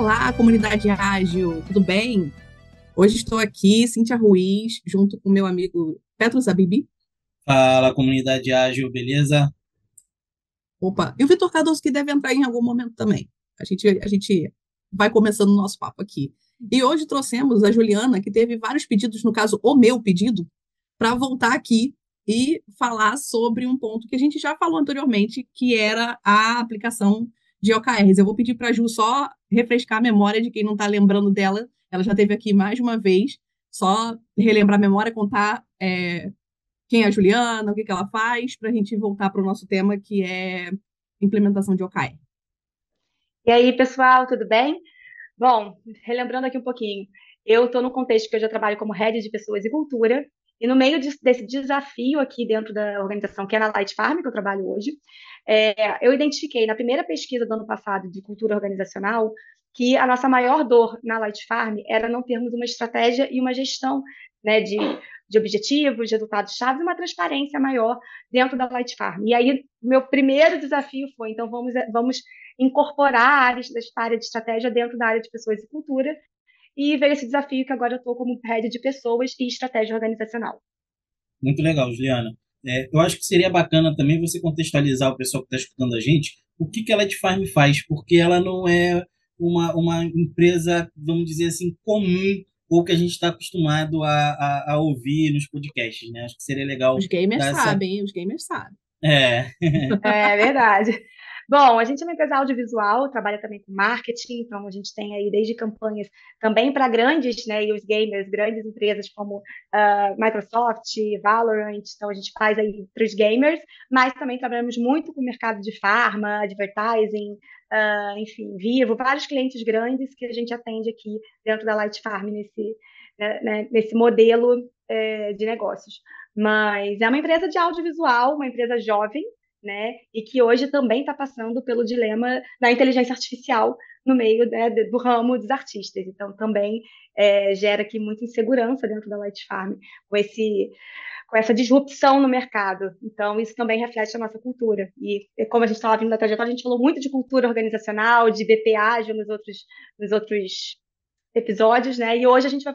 Olá, comunidade ágil, tudo bem? Hoje estou aqui, Cíntia Ruiz, junto com meu amigo Petro Zabibi. Fala, comunidade ágil, beleza? Opa, e o Vitor Cardoso, que deve entrar em algum momento também. A gente, a gente vai começando o nosso papo aqui. E hoje trouxemos a Juliana, que teve vários pedidos, no caso, o meu pedido, para voltar aqui e falar sobre um ponto que a gente já falou anteriormente, que era a aplicação de OKRs. Eu vou pedir para a Ju só refrescar a memória de quem não está lembrando dela. Ela já esteve aqui mais uma vez, só relembrar a memória, contar é, quem é a Juliana, o que, que ela faz, para a gente voltar para o nosso tema, que é implementação de OKR. E aí, pessoal, tudo bem? Bom, relembrando aqui um pouquinho, eu estou no contexto que eu já trabalho como head de pessoas e cultura, e no meio de, desse desafio aqui dentro da organização, que é na Light Farm, que eu trabalho hoje, é, eu identifiquei na primeira pesquisa do ano passado de cultura organizacional que a nossa maior dor na Light Farm era não termos uma estratégia e uma gestão né, de, de objetivos, resultados-chave e uma transparência maior dentro da Light Farm. E aí, meu primeiro desafio foi, então, vamos, vamos incorporar áreas da área de estratégia dentro da área de pessoas e cultura, e veio esse desafio que agora eu estou como head de pessoas e estratégia organizacional. Muito legal, Juliana. É, eu acho que seria bacana também você contextualizar o pessoal que está escutando a gente o que, que a Light Farm faz, porque ela não é uma, uma empresa, vamos dizer assim, comum ou que a gente está acostumado a, a, a, ouvir nos podcasts, né? Acho que seria legal. Os gamers essa... sabem, os gamers sabem. É. é verdade. Bom, a gente é uma empresa audiovisual, trabalha também com marketing, então a gente tem aí desde campanhas também para grandes, né, e os gamers, grandes empresas como uh, Microsoft, Valorant, então a gente faz aí para os gamers, mas também trabalhamos muito com o mercado de farma, advertising, uh, enfim, vivo, vários clientes grandes que a gente atende aqui dentro da Light Farm nesse, né, né nesse modelo eh, de negócios. Mas é uma empresa de audiovisual, uma empresa jovem, né? E que hoje também está passando pelo dilema da inteligência artificial no meio né, do ramo dos artistas. Então, também é, gera aqui muita insegurança dentro da Light Farm com esse com essa disrupção no mercado. Então, isso também reflete a nossa cultura. E como a gente estava vindo da trajetória, a gente falou muito de cultura organizacional, de BPA nos outros, nos outros episódios, né? E hoje a gente vai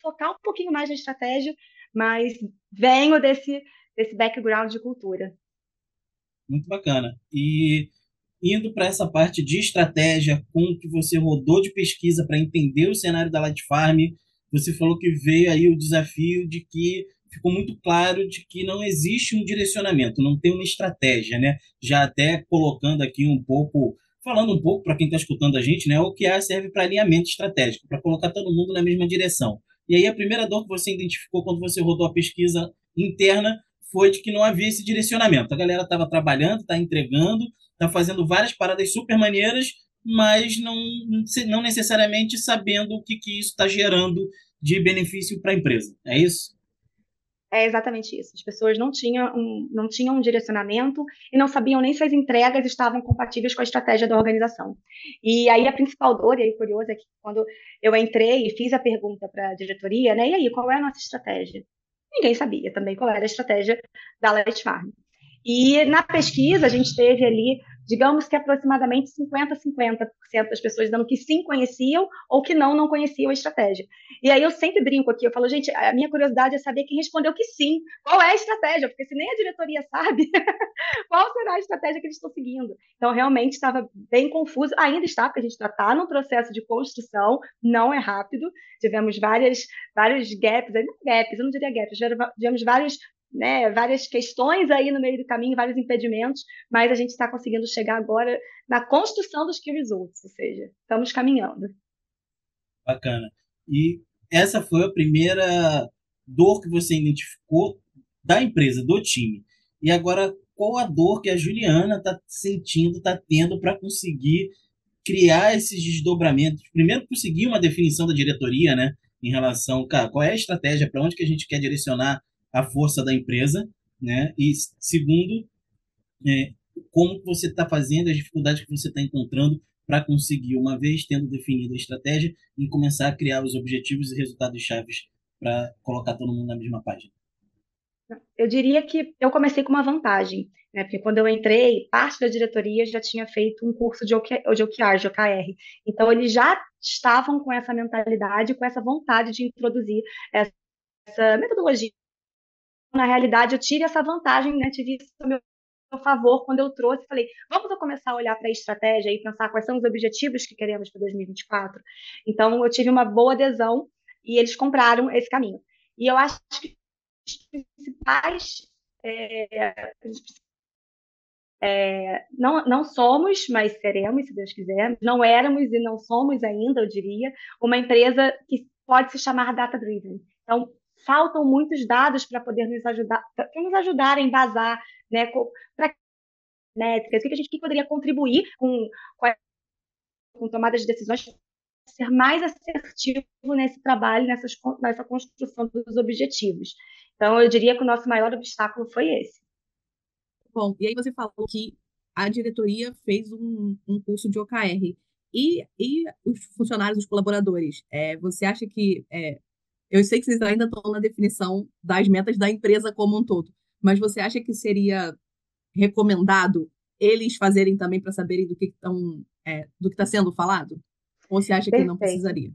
focar um pouquinho mais na estratégia, mas venho desse, desse background de cultura muito bacana. E indo para essa parte de estratégia, com o que você rodou de pesquisa para entender o cenário da Light Farm, você falou que veio aí o desafio de que ficou muito claro de que não existe um direcionamento, não tem uma estratégia, né? Já até colocando aqui um pouco, falando um pouco para quem está escutando a gente, né? O que serve para alinhamento estratégico, para colocar todo mundo na mesma direção. E aí a primeira dor que você identificou quando você rodou a pesquisa interna foi de que não havia esse direcionamento. A galera estava trabalhando, está entregando, está fazendo várias paradas super maneiras, mas não, não necessariamente sabendo o que, que isso está gerando de benefício para a empresa. É isso? É exatamente isso. As pessoas não tinham, um, não tinham um direcionamento e não sabiam nem se as entregas estavam compatíveis com a estratégia da organização. E aí a principal dor, e aí curioso é que quando eu entrei e fiz a pergunta para a diretoria, né, e aí, qual é a nossa estratégia? Ninguém sabia também qual era a estratégia da Light Farm. E na pesquisa, a gente teve ali digamos que aproximadamente 50% 50% das pessoas dando que sim conheciam ou que não, não conheciam a estratégia. E aí eu sempre brinco aqui, eu falo, gente, a minha curiosidade é saber quem respondeu que sim. Qual é a estratégia? Porque se nem a diretoria sabe, qual será a estratégia que eles estão seguindo? Então, realmente estava bem confuso, ainda está, porque a gente está tá num processo de construção, não é rápido. Tivemos várias, vários gaps, gaps, eu não diria gaps, tivemos vários né, várias questões aí no meio do caminho, vários impedimentos, mas a gente está conseguindo chegar agora na construção dos key results, ou seja, estamos caminhando. Bacana. E essa foi a primeira dor que você identificou da empresa, do time. E agora, qual a dor que a Juliana está sentindo, está tendo para conseguir criar esses desdobramentos? Primeiro, conseguir uma definição da diretoria, né? Em relação, cara, qual é a estratégia, para onde que a gente quer direcionar a força da empresa, né? E segundo, é, como você está fazendo, as dificuldades que você está encontrando para conseguir, uma vez tendo definido a estratégia, e começar a criar os objetivos e resultados chaves para colocar todo mundo na mesma página. Eu diria que eu comecei com uma vantagem, né? Porque quando eu entrei, parte da diretoria já tinha feito um curso de, OK, de OKR, de OKR. Então, eles já estavam com essa mentalidade, com essa vontade de introduzir essa metodologia. Na realidade, eu tive essa vantagem, né? Tive isso a meu favor quando eu trouxe, falei, vamos começar a olhar para a estratégia e pensar quais são os objetivos que queremos para 2024. Então, eu tive uma boa adesão e eles compraram esse caminho. E eu acho que os principais é, é, não, não somos, mas seremos, se Deus quiser. Não éramos e não somos ainda, eu diria, uma empresa que pode se chamar data-driven. Então, faltam muitos dados para poder nos ajudar, para nos ajudar a embasar, né, para métricas, o que a gente que poderia contribuir com, com, a, com tomada de decisões ser mais assertivo nesse trabalho, nessas, nessa construção dos objetivos. Então, eu diria que o nosso maior obstáculo foi esse. Bom, e aí você falou que a diretoria fez um, um curso de OKR. E, e os funcionários, os colaboradores, é, você acha que. É, eu sei que vocês ainda estão na definição das metas da empresa como um todo, mas você acha que seria recomendado eles fazerem também para saberem do que estão é, do que está sendo falado? Ou você acha que Perfeito. não precisaria?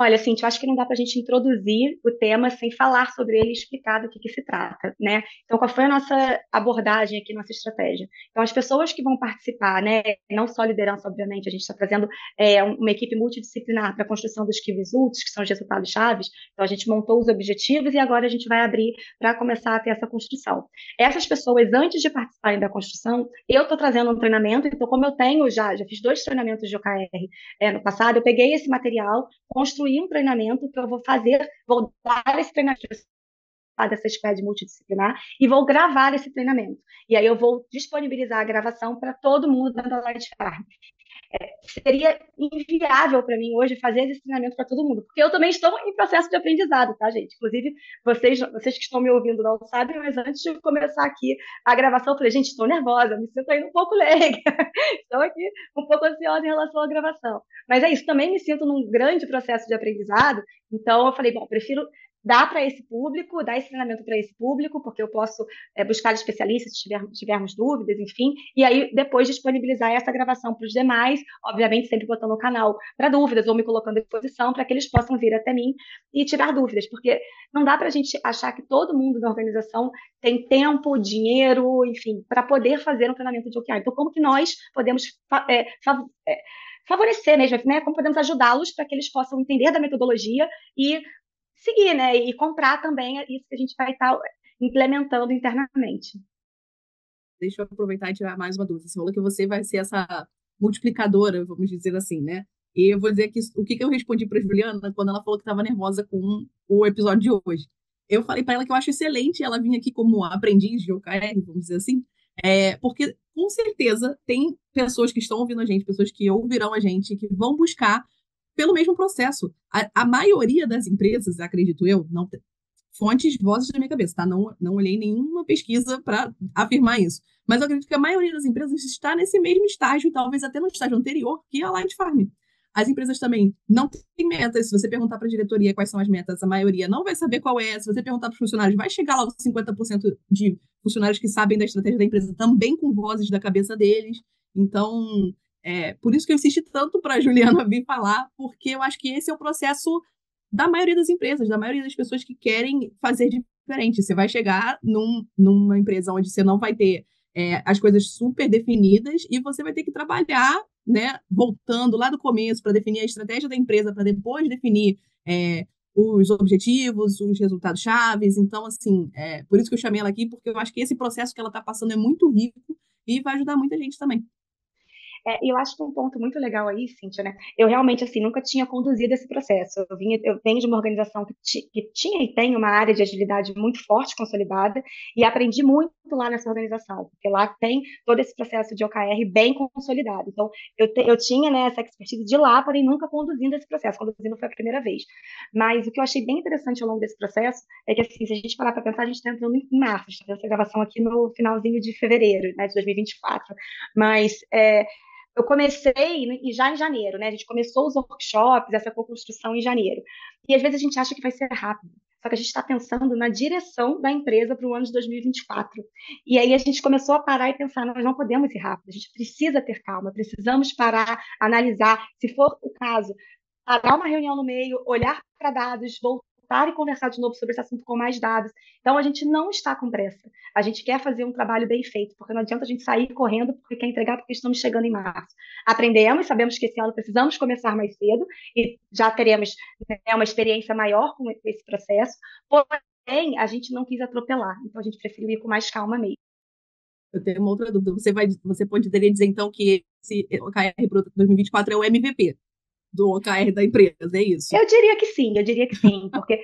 Olha, Cintia, eu acho que não dá para a gente introduzir o tema sem falar sobre ele e explicar do que, que se trata, né? Então, qual foi a nossa abordagem aqui, nossa estratégia? Então, as pessoas que vão participar, né, não só liderança, obviamente, a gente está trazendo é, uma equipe multidisciplinar para a construção dos key results, que são os resultados chaves. Então, a gente montou os objetivos e agora a gente vai abrir para começar a ter essa construção. Essas pessoas, antes de participarem da construção, eu estou trazendo um treinamento, então, como eu tenho já, já fiz dois treinamentos de OKR é, no passado, eu peguei esse material, construí construir um treinamento que eu vou fazer, vou dar esse treinamento dessa squad multidisciplinar e vou gravar esse treinamento. E aí eu vou disponibilizar a gravação para todo mundo da Light Farm. É, seria inviável para mim hoje fazer esse treinamento para todo mundo, porque eu também estou em processo de aprendizado, tá, gente? Inclusive, vocês, vocês que estão me ouvindo não sabem, mas antes de começar aqui a gravação, eu falei, gente, estou nervosa, me sinto ainda um pouco leiga, estou aqui um pouco ansiosa em relação à gravação. Mas é isso, também me sinto num grande processo de aprendizado, então eu falei, bom, prefiro dá para esse público, dá esse treinamento para esse público, porque eu posso é, buscar especialistas se tiver, tivermos dúvidas, enfim, e aí depois disponibilizar essa gravação para os demais, obviamente sempre botando o canal para dúvidas ou me colocando à disposição para que eles possam vir até mim e tirar dúvidas, porque não dá para a gente achar que todo mundo da organização tem tempo, dinheiro, enfim, para poder fazer um treinamento de OKR. Então, como que nós podemos é, favorecer mesmo, né? Como podemos ajudá-los para que eles possam entender da metodologia e seguir, né? E comprar também isso que a gente vai estar implementando internamente. Deixa eu aproveitar e tirar mais uma dúvida. Você falou que você vai ser essa multiplicadora, vamos dizer assim, né? E eu vou dizer que o que, que eu respondi para Juliana quando ela falou que estava nervosa com o episódio de hoje. Eu falei para ela que eu acho excelente ela vir aqui como aprendiz de OKR, vamos dizer assim, é, porque com certeza tem pessoas que estão ouvindo a gente, pessoas que ouvirão a gente, que vão buscar pelo mesmo processo. A, a maioria das empresas, acredito eu, não fontes, vozes da minha cabeça, tá? Não, não olhei nenhuma pesquisa para afirmar isso. Mas eu acredito que a maioria das empresas está nesse mesmo estágio, talvez até no estágio anterior, que é a Light Farm. As empresas também não têm metas. Se você perguntar para a diretoria quais são as metas, a maioria não vai saber qual é. Se você perguntar para os funcionários, vai chegar lá os 50% de funcionários que sabem da estratégia da empresa também com vozes da cabeça deles. Então, é, por isso que eu insisti tanto para a Juliana vir falar, porque eu acho que esse é o processo da maioria das empresas, da maioria das pessoas que querem fazer diferente. Você vai chegar num, numa empresa onde você não vai ter é, as coisas super definidas e você vai ter que trabalhar, né, voltando lá do começo para definir a estratégia da empresa, para depois definir é, os objetivos, os resultados chaves. Então, assim, é, por isso que eu chamei ela aqui, porque eu acho que esse processo que ela está passando é muito rico e vai ajudar muita gente também. É, e eu acho que um ponto muito legal aí, Cíntia, né? Eu realmente, assim, nunca tinha conduzido esse processo. Eu, vinha, eu venho de uma organização que, que tinha e tem uma área de agilidade muito forte, consolidada, e aprendi muito lá nessa organização, porque lá tem todo esse processo de OKR bem consolidado. Então, eu, te, eu tinha né, essa expertise de lá, porém nunca conduzindo esse processo. Conduzindo foi a primeira vez. Mas o que eu achei bem interessante ao longo desse processo é que, assim, se a gente parar para pensar, a gente está entrando em março, a gente está essa gravação aqui no finalzinho de fevereiro, né, de 2024. Mas é, eu comecei já em janeiro, né? A gente começou os workshops, essa co-construção em janeiro. E às vezes a gente acha que vai ser rápido. só que a gente está pensando na direção da empresa para o ano de 2024. E aí a gente começou a parar e pensar, nós não podemos ir rápido, a gente precisa ter calma, precisamos parar, analisar, se for o caso, parar uma reunião no meio, olhar para dados, voltar voltar e conversar de novo sobre esse assunto com mais dados. Então, a gente não está com pressa. A gente quer fazer um trabalho bem feito, porque não adianta a gente sair correndo porque quer entregar porque estamos chegando em março. Aprendemos, sabemos que esse ano precisamos começar mais cedo e já teremos né, uma experiência maior com esse processo, porém, a gente não quis atropelar, então a gente preferiu ir com mais calma mesmo. Eu tenho uma outra dúvida. Você, vai, você poderia dizer, então, que esse OKR para 2024 é o MVP? Do OKR da empresa, é isso? Eu diria que sim, eu diria que sim, porque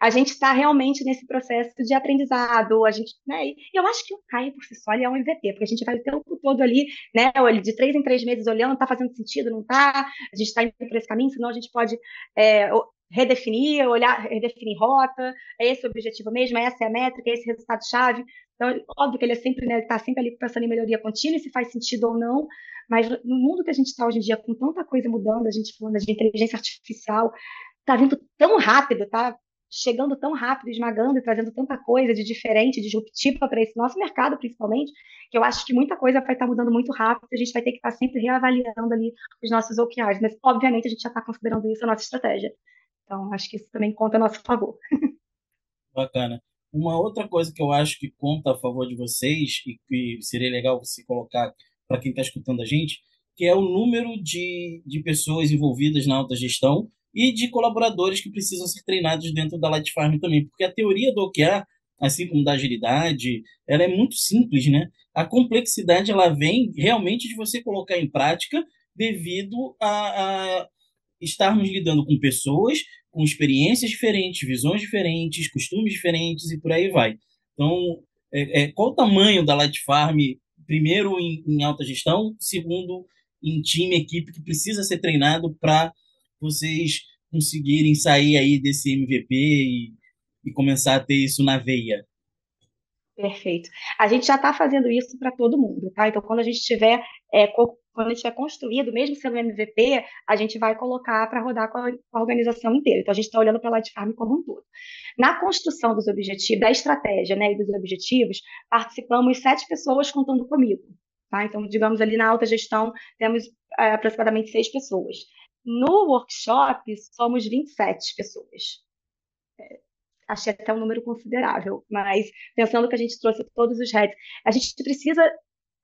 a gente está realmente nesse processo de aprendizado, a gente, né, e eu acho que o OKR por si só é um MVP, porque a gente vai o tempo todo ali, né, de três em três meses olhando, está fazendo sentido, não está, a gente está indo por esse caminho, senão a gente pode é, redefinir, olhar, redefinir rota, é esse o objetivo mesmo, essa é a métrica, é esse resultado-chave, então, óbvio que ele é sempre, né, está sempre ali pensando em melhoria contínua, se faz sentido ou não, mas no mundo que a gente está hoje em dia, com tanta coisa mudando, a gente falando de inteligência artificial, está vindo tão rápido, tá chegando tão rápido, esmagando e trazendo tanta coisa de diferente, disruptiva para esse nosso mercado, principalmente, que eu acho que muita coisa vai estar tá mudando muito rápido, a gente vai ter que estar tá sempre reavaliando ali os nossos OKRs, mas obviamente a gente já está considerando isso a nossa estratégia. Então, acho que isso também conta a nosso favor. Bacana. Uma outra coisa que eu acho que conta a favor de vocês e que seria legal você colocar para quem está escutando a gente, que é o número de, de pessoas envolvidas na alta gestão e de colaboradores que precisam ser treinados dentro da Light Farm também, porque a teoria do OKR, assim como da agilidade, ela é muito simples, né? A complexidade ela vem realmente de você colocar em prática devido a, a estarmos lidando com pessoas com experiências diferentes, visões diferentes, costumes diferentes e por aí vai. Então, é, é, qual o tamanho da Light Farm primeiro em, em alta gestão, segundo em time, equipe que precisa ser treinado para vocês conseguirem sair aí desse MVP e, e começar a ter isso na veia. Perfeito. A gente já está fazendo isso para todo mundo, tá? Então, quando a gente tiver, é, quando a gente tiver construído, mesmo sendo MVP, a gente vai colocar para rodar com a, com a, organização inteira. Então, a gente está olhando para a Light Farm como um todo. Na construção dos objetivos, da estratégia, né, e dos objetivos, participamos sete pessoas contando comigo, tá? Então, digamos ali na alta gestão, temos é, aproximadamente seis pessoas. No workshop, somos 27 pessoas. É, achei até um número considerável, mas pensando que a gente trouxe todos os heads, a gente precisa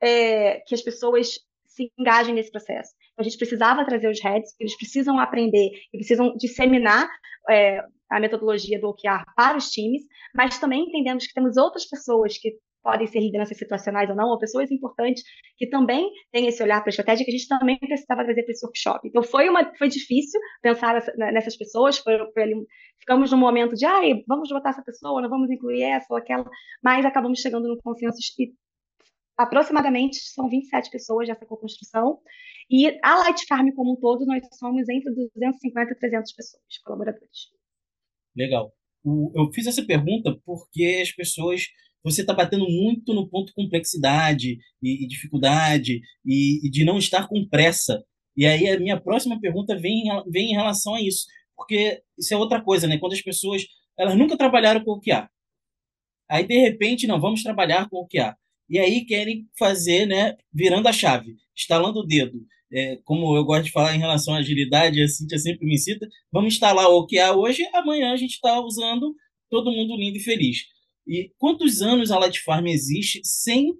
é, que as pessoas se engajem nesse processo. Então, a gente precisava trazer os heads, eles precisam aprender e precisam disseminar é, a metodologia do OKR para os times, mas também entendemos que temos outras pessoas que podem ser lideranças situacionais ou não, ou pessoas importantes que também têm esse olhar para a estratégia que a gente também precisava trazer para esse workshop. Então foi uma foi difícil pensar né, nessas pessoas, foi, foi ficamos num momento de, ai, vamos botar essa pessoa, não vamos incluir essa ou aquela, mas acabamos chegando num consenso e aproximadamente são 27 pessoas nessa co-construção, e a Light Farm como um todo, nós somos entre 250 e 300 pessoas, colaboradores. Legal. Eu fiz essa pergunta porque as pessoas você está batendo muito no ponto complexidade e, e dificuldade e, e, de não estar com pressa. E aí a minha próxima pergunta vem, vem em relação a isso, porque isso é outra coisa, né? Quando as pessoas elas nunca trabalharam com o que há, aí de repente não vamos trabalhar com o que há, e aí querem fazer, né? Virando a chave, instalando o dedo. É, como eu gosto de falar em relação à agilidade, a Cintia sempre me cita, vamos instalar o que há hoje, amanhã a gente está usando todo mundo lindo e feliz. E quantos anos a Light Farm existe sem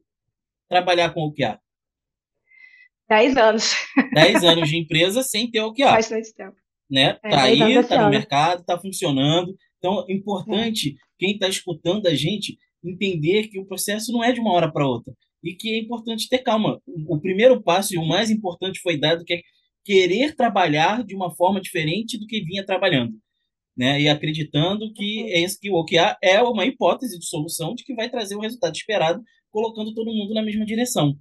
trabalhar com o que há? Dez anos. Dez anos de empresa sem ter o que há. Bastante tempo. Né? É, tá aí, tá no mercado, tá funcionando. Então, é importante, é. quem está escutando a gente, entender que o processo não é de uma hora para outra. E que é importante ter calma. O primeiro passo e o mais importante foi dado, que é querer trabalhar de uma forma diferente do que vinha trabalhando né? E acreditando que é esse que o OKR é uma hipótese de solução de que vai trazer o resultado esperado, colocando todo mundo na mesma direção.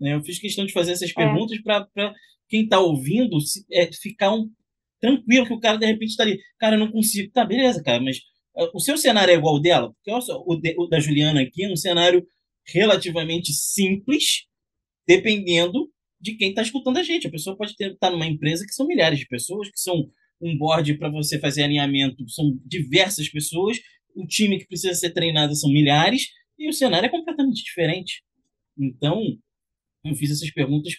Né? Eu fiz questão de fazer essas é. perguntas é. para quem está ouvindo é, ficar um, tranquilo que o cara de repente está ali, cara, eu não consigo, tá beleza, cara, mas o seu cenário é igual ao dela, porque o, o da Juliana aqui é um cenário relativamente simples, dependendo de quem está escutando a gente. A pessoa pode estar numa empresa que são milhares de pessoas, que são um board para você fazer alinhamento são diversas pessoas, o time que precisa ser treinado são milhares, e o cenário é completamente diferente. Então, eu fiz essas perguntas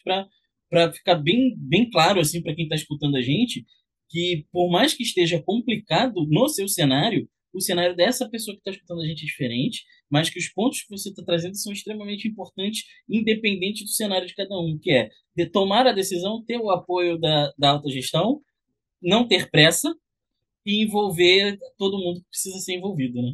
para ficar bem, bem claro assim para quem está escutando a gente que por mais que esteja complicado no seu cenário, o cenário dessa pessoa que está escutando a gente é diferente, mas que os pontos que você está trazendo são extremamente importantes, independente do cenário de cada um, que é de tomar a decisão, ter o apoio da, da alta gestão, não ter pressa e envolver todo mundo que precisa ser envolvido, né?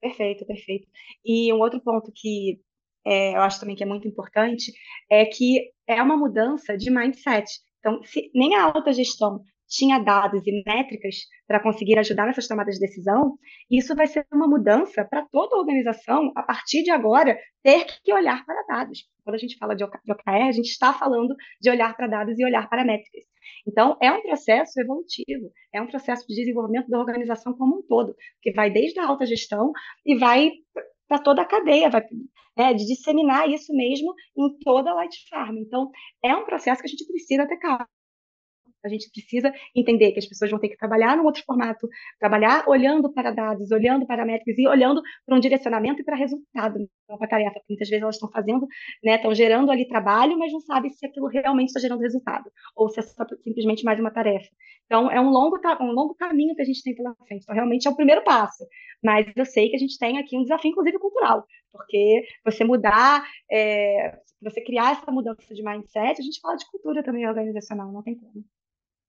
Perfeito, perfeito. E um outro ponto que é, eu acho também que é muito importante é que é uma mudança de mindset. Então, se nem a alta gestão tinha dados e métricas para conseguir ajudar nessas tomadas de decisão, isso vai ser uma mudança para toda a organização, a partir de agora, ter que olhar para dados. Quando a gente fala de OKR, a gente está falando de olhar para dados e olhar para métricas. Então, é um processo evolutivo, é um processo de desenvolvimento da organização como um todo, que vai desde a alta gestão e vai para toda a cadeia, vai, é, de disseminar isso mesmo em toda a Light Farm. Então, é um processo que a gente precisa ter calma. A gente precisa entender que as pessoas vão ter que trabalhar num outro formato, trabalhar olhando para dados, olhando para métricas e olhando para um direcionamento e para resultado, não para tarefa. Muitas vezes elas estão fazendo, né, estão gerando ali trabalho, mas não sabem se aquilo realmente está gerando resultado ou se é só simplesmente mais uma tarefa. Então, é um longo, um longo caminho que a gente tem pela frente. Então, realmente é o primeiro passo. Mas eu sei que a gente tem aqui um desafio, inclusive cultural, porque você mudar, é, você criar essa mudança de mindset, a gente fala de cultura também organizacional, não tem como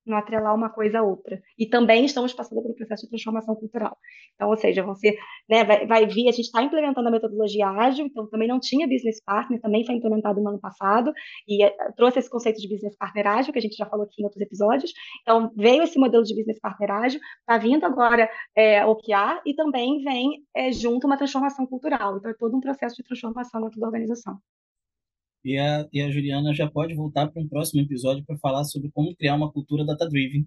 não atrelar uma coisa a outra. E também estamos passando por um processo de transformação cultural. Então, ou seja, você né, vai, vai vir, a gente está implementando a metodologia ágil, então também não tinha business partner, também foi implementado no ano passado, e é, trouxe esse conceito de business partner ágil, que a gente já falou aqui em outros episódios. Então, veio esse modelo de business partner ágil, está vindo agora é, OKR, e também vem é, junto uma transformação cultural. Então, é todo um processo de transformação dentro da organização. E a, e a Juliana já pode voltar para um próximo episódio para falar sobre como criar uma cultura data-driven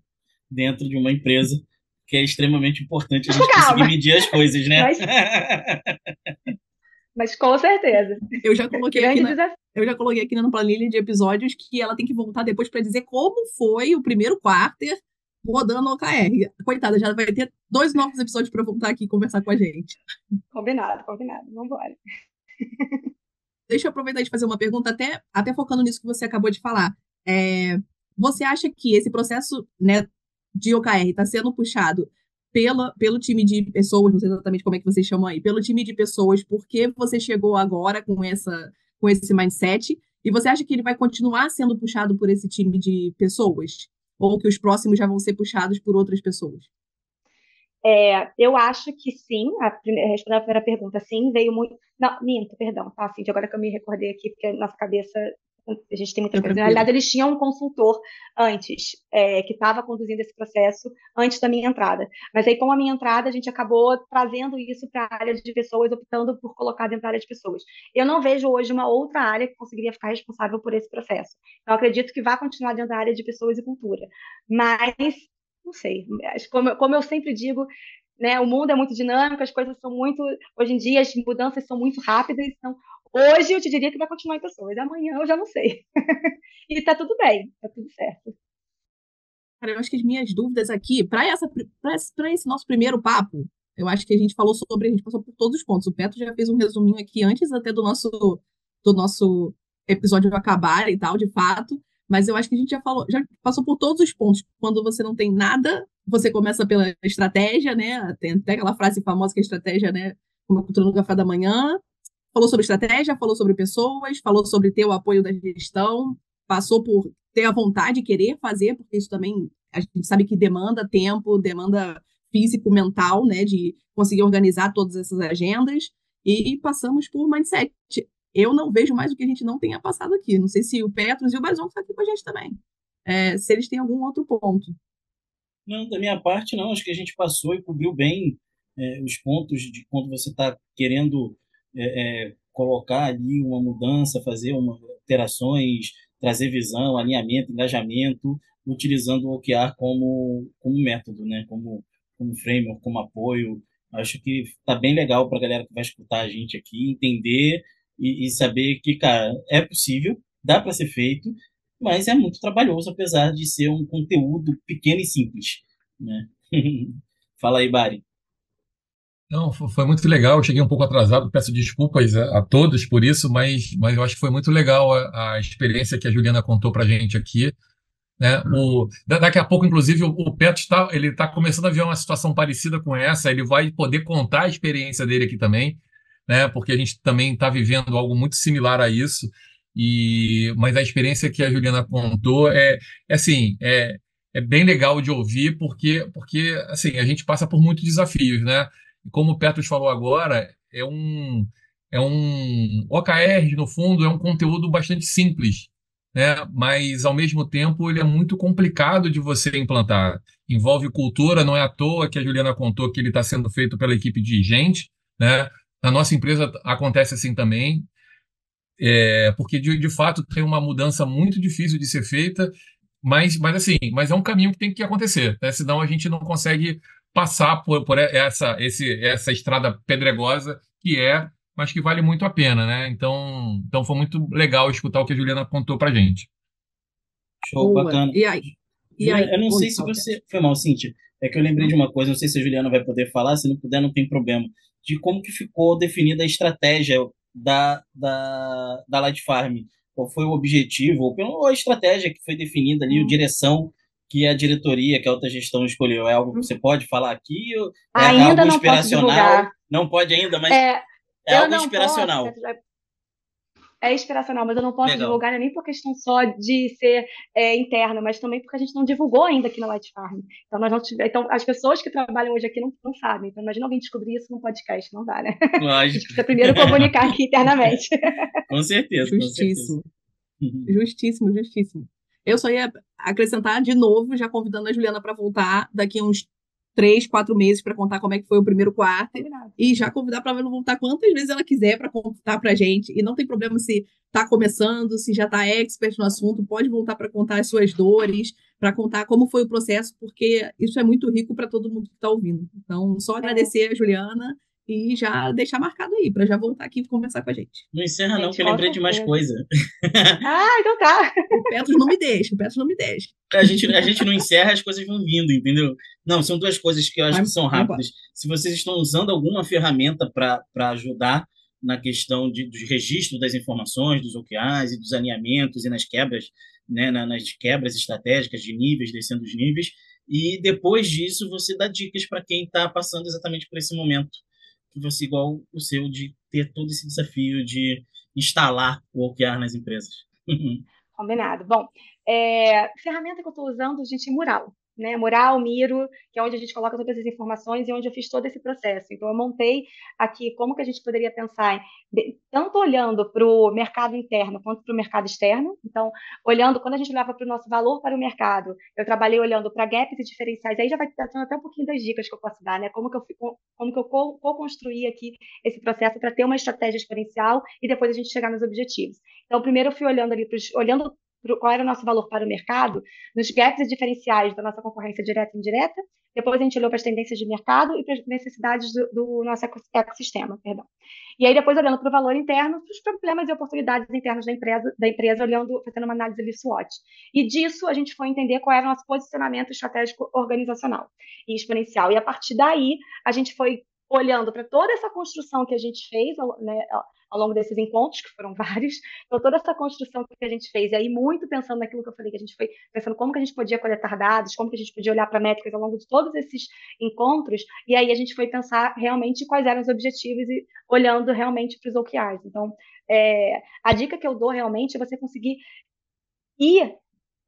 dentro de uma empresa, que é extremamente importante a gente Calma. conseguir medir as coisas, né? Mas, mas com certeza. Eu já coloquei aqui na, eu já coloquei aqui na planilha de episódios que ela tem que voltar depois para dizer como foi o primeiro quarter rodando o OKR. Coitada, já vai ter dois novos episódios para voltar aqui e conversar com a gente. Combinado, combinado. Vamos embora. Deixa eu aproveitar de fazer uma pergunta, até, até focando nisso que você acabou de falar. É, você acha que esse processo né, de OKR está sendo puxado pela, pelo time de pessoas, não sei exatamente como é que vocês chamam aí, pelo time de pessoas, porque você chegou agora com, essa, com esse mindset, e você acha que ele vai continuar sendo puxado por esse time de pessoas? Ou que os próximos já vão ser puxados por outras pessoas? É, eu acho que sim, a primeira, respondendo a primeira pergunta, sim, veio muito. Não, minto, perdão, tá, assim, agora que eu me recordei aqui, porque a nossa cabeça, a gente tem muita coisa. Na realidade, eles tinham um consultor antes, é, que estava conduzindo esse processo antes da minha entrada. Mas aí, com a minha entrada, a gente acabou trazendo isso para a área de pessoas, optando por colocar dentro da área de pessoas. Eu não vejo hoje uma outra área que conseguiria ficar responsável por esse processo. Então, acredito que vai continuar dentro da área de pessoas e cultura. Mas não sei, como, como eu sempre digo, né, o mundo é muito dinâmico, as coisas são muito, hoje em dia as mudanças são muito rápidas, então hoje eu te diria que vai continuar em pessoas, amanhã eu já não sei. e tá tudo bem, tá tudo certo. Cara, eu acho que as minhas dúvidas aqui, para esse nosso primeiro papo, eu acho que a gente falou sobre, a gente passou por todos os pontos. O Petro já fez um resuminho aqui antes até do nosso, do nosso episódio acabar e tal, de fato. Mas eu acho que a gente já falou, já passou por todos os pontos. Quando você não tem nada, você começa pela estratégia, né? Tem até aquela frase famosa que a estratégia, né? Como a cultura no café da manhã. Falou sobre estratégia, falou sobre pessoas, falou sobre ter o apoio da gestão, passou por ter a vontade de querer fazer, porque isso também a gente sabe que demanda tempo, demanda físico, mental, né? De conseguir organizar todas essas agendas. E passamos por mindset eu não vejo mais o que a gente não tenha passado aqui. Não sei se o Petros e o Barzon estão aqui com a gente também. É, se eles têm algum outro ponto. Não, da minha parte, não. Acho que a gente passou e cobriu bem é, os pontos de quando você está querendo é, é, colocar ali uma mudança, fazer uma, alterações, trazer visão, alinhamento, engajamento, utilizando o OKR como, como método, né? como, como framework, como apoio. Acho que está bem legal para a galera que vai escutar a gente aqui entender e, e saber que, cara, é possível, dá para ser feito, mas é muito trabalhoso, apesar de ser um conteúdo pequeno e simples. Né? Fala aí, Bari. Não, foi muito legal. Eu cheguei um pouco atrasado, peço desculpas a, a todos por isso, mas, mas eu acho que foi muito legal a, a experiência que a Juliana contou para gente aqui. Né? O, daqui a pouco, inclusive, o, Petro está, ele está começando a ver uma situação parecida com essa. Ele vai poder contar a experiência dele aqui também, né? porque a gente também está vivendo algo muito similar a isso. E, mas a experiência que a Juliana contou é, é assim, é, é bem legal de ouvir, porque, porque assim, a gente passa por muitos desafios, né? E como o Petros falou agora, é um, é um OKR, no fundo, é um conteúdo bastante simples, né? mas, ao mesmo tempo, ele é muito complicado de você implantar. Envolve cultura, não é à toa que a Juliana contou que ele está sendo feito pela equipe de gente. Né? Na nossa empresa acontece assim também, é, porque, de, de fato, tem uma mudança muito difícil de ser feita, mas, mas assim, mas é um caminho que tem que acontecer, né? senão a gente não consegue passar por, por essa, esse, essa estrada pedregosa que é, mas que vale muito a pena, né? Então, então foi muito legal escutar o que a Juliana contou pra gente. Show, Boa. bacana. E aí? E aí? Eu não sei se você. Foi mal, Cíntia. É que eu lembrei de uma coisa, não sei se a Juliana vai poder falar, se não puder, não tem problema. De como que ficou definida a estratégia da, da, da Light Farm. Qual foi o objetivo, ou pela estratégia que foi definida ali, hum. a direção que a diretoria, que a alta gestão escolheu? É algo que você pode falar aqui? É ainda algo inspiracional? Não pode ainda, mas é, é algo inspiracional. Posso, é inspiracional, mas eu não posso Legal. divulgar nem por questão só de ser é, interna, mas também porque a gente não divulgou ainda aqui na Light Farm. Então, nós não tive, então as pessoas que trabalham hoje aqui não, não sabem. Então, imagina alguém descobrir isso no podcast, não dá, né? Lógico. A gente precisa primeiro comunicar aqui internamente. com certeza. Justíssimo. Com certeza. Justíssimo, justíssimo. Eu só ia acrescentar de novo, já convidando a Juliana para voltar daqui uns três, quatro meses para contar como é que foi o primeiro quarto. É e já convidar para ela voltar quantas vezes ela quiser para contar para a gente. E não tem problema se está começando, se já está expert no assunto, pode voltar para contar as suas dores, para contar como foi o processo, porque isso é muito rico para todo mundo que está ouvindo. Então, só é. agradecer a Juliana e já deixar marcado aí, para já voltar aqui e conversar com a gente. Não encerra gente, não, que eu lembrei de mais coisa. Ah, então tá. O Petros não me deixa, o Petros não me deixa. A gente, a gente não encerra, as coisas vão vindo, entendeu? Não, são duas coisas que eu acho que são rápidas. Se vocês estão usando alguma ferramenta para ajudar na questão de, do registro das informações, dos OKRs e dos alinhamentos e nas quebras, né, nas quebras estratégicas de níveis, descendo os níveis, e depois disso você dá dicas para quem está passando exatamente por esse momento que você igual o seu de ter todo esse desafio de instalar o OKR nas empresas. Combinado. Bom, é, ferramenta que eu estou usando, gente, Mural né, Mural, Miro, que é onde a gente coloca todas as informações e onde eu fiz todo esse processo. Então, eu montei aqui como que a gente poderia pensar, tanto olhando para o mercado interno quanto para o mercado externo. Então, olhando, quando a gente olhava para o nosso valor para o mercado, eu trabalhei olhando para gaps e diferenciais. Aí já vai estar até um pouquinho das dicas que eu posso dar, né? Como que eu, como que eu co-construí aqui esse processo para ter uma estratégia experiencial e depois a gente chegar nos objetivos. Então, primeiro eu fui olhando ali, pros, olhando qual era o nosso valor para o mercado, nos gaps e diferenciais da nossa concorrência direta e indireta. Depois a gente olhou para as tendências de mercado e para as necessidades do, do nosso ecossistema, perdão. E aí depois olhando para o valor interno, para os problemas e oportunidades internas da empresa, da empresa olhando, fazendo uma análise ali SWOT. E disso a gente foi entender qual era o nosso posicionamento estratégico organizacional e exponencial. E a partir daí a gente foi olhando para toda essa construção que a gente fez, né, ao longo desses encontros, que foram vários. Então, toda essa construção que a gente fez, e aí muito pensando naquilo que eu falei, que a gente foi pensando como que a gente podia coletar dados, como que a gente podia olhar para métricas ao longo de todos esses encontros, e aí a gente foi pensar realmente quais eram os objetivos e olhando realmente para os OKRs. Então, é, a dica que eu dou realmente é você conseguir ir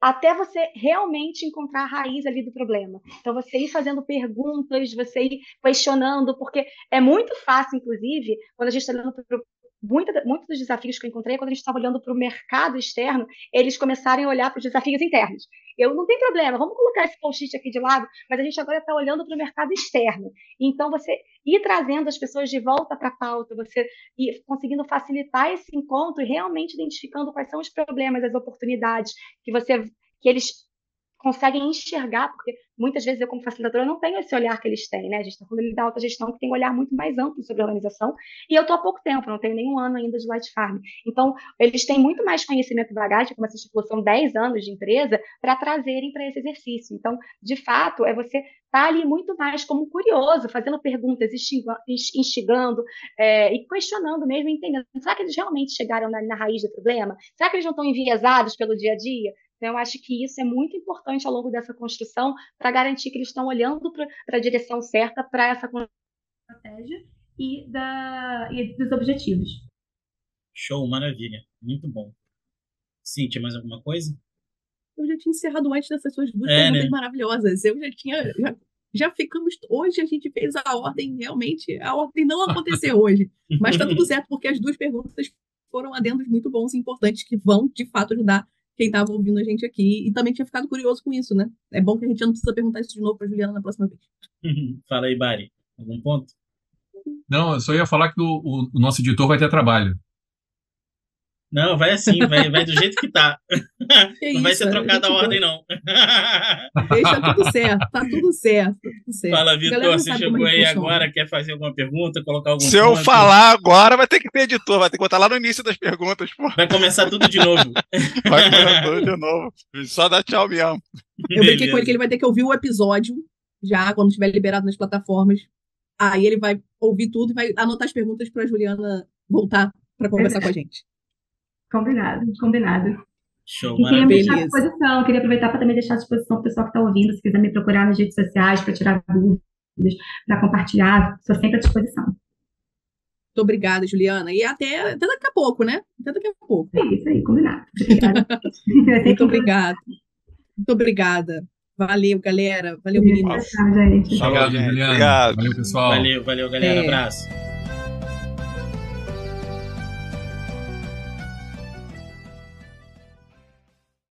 até você realmente encontrar a raiz ali do problema. Então, você ir fazendo perguntas, você ir questionando, porque é muito fácil, inclusive, quando a gente está olhando para muitos dos desafios que eu encontrei, quando a gente estava olhando para o mercado externo, eles começarem a olhar para os desafios internos. Eu não tem problema, vamos colocar esse post aqui de lado, mas a gente agora está olhando para o mercado externo. Então, você ir trazendo as pessoas de volta para a pauta, você ir conseguindo facilitar esse encontro e realmente identificando quais são os problemas, as oportunidades que você que eles conseguem enxergar, porque muitas vezes eu, como facilitadora, não tenho esse olhar que eles têm, né? A gente está falando da alta gestão, que tem um olhar muito mais amplo sobre a organização, e eu estou há pouco tempo, não tenho nenhum ano ainda de Light Farm. Então, eles têm muito mais conhecimento e bagagem, como essa estipulou, são 10 anos de empresa, para trazerem para esse exercício. Então, de fato, é você estar tá ali muito mais como curioso, fazendo perguntas, instigando é, e questionando mesmo, entendendo. Será que eles realmente chegaram na, na raiz do problema? Será que eles não estão enviesados pelo dia a dia? Então, eu acho que isso é muito importante ao longo dessa construção para garantir que eles estão olhando para a direção certa para essa estratégia e, da, e dos objetivos. Show, maravilha. Muito bom. Cíntia, mais alguma coisa? Eu já tinha encerrado antes dessas suas duas é, perguntas né? maravilhosas. Eu já tinha. Já, já ficamos. Hoje a gente fez a ordem, realmente. A ordem não aconteceu hoje. Mas está tudo certo, porque as duas perguntas foram adendos muito bons e importantes que vão, de fato, ajudar quem estava ouvindo a gente aqui e também tinha ficado curioso com isso, né? É bom que a gente não precisa perguntar isso de novo para Juliana na próxima vez. Fala aí, Bari. Algum ponto? Não, eu só ia falar que o, o, o nosso editor vai ter trabalho. Não, vai assim, vai, vai do jeito que tá. Que não isso, vai ser trocada a ordem, não. Deixa tudo certo, tá tudo certo. Tá tudo certo. Fala, Vitor, você chegou aí agora, quer fazer alguma pergunta, colocar algum Se ponto? eu falar agora, vai ter que ter editor, vai ter que botar lá no início das perguntas. Pô. Vai começar tudo de novo. Vai começar tudo de novo. Só dá tchau mesmo. Eu brinquei com ele que ele vai ter que ouvir o episódio, já, quando estiver liberado nas plataformas. Aí ele vai ouvir tudo e vai anotar as perguntas para Juliana voltar para conversar com a gente. Combinado, combinado. Show, e queria deixar à disposição, queria aproveitar para também deixar à disposição o pessoal que está ouvindo, se quiser me procurar nas redes sociais para tirar dúvidas, para compartilhar, estou sempre à disposição. Muito obrigada, Juliana. E até, até daqui a pouco, né? Até daqui a pouco. É isso aí, combinado. Muito obrigada. Muito obrigada. Valeu, galera. Valeu, meninos. Tchau, gente. Obrigado, Juliana. Obrigado. Valeu, pessoal. Valeu, valeu, galera. É. Abraço.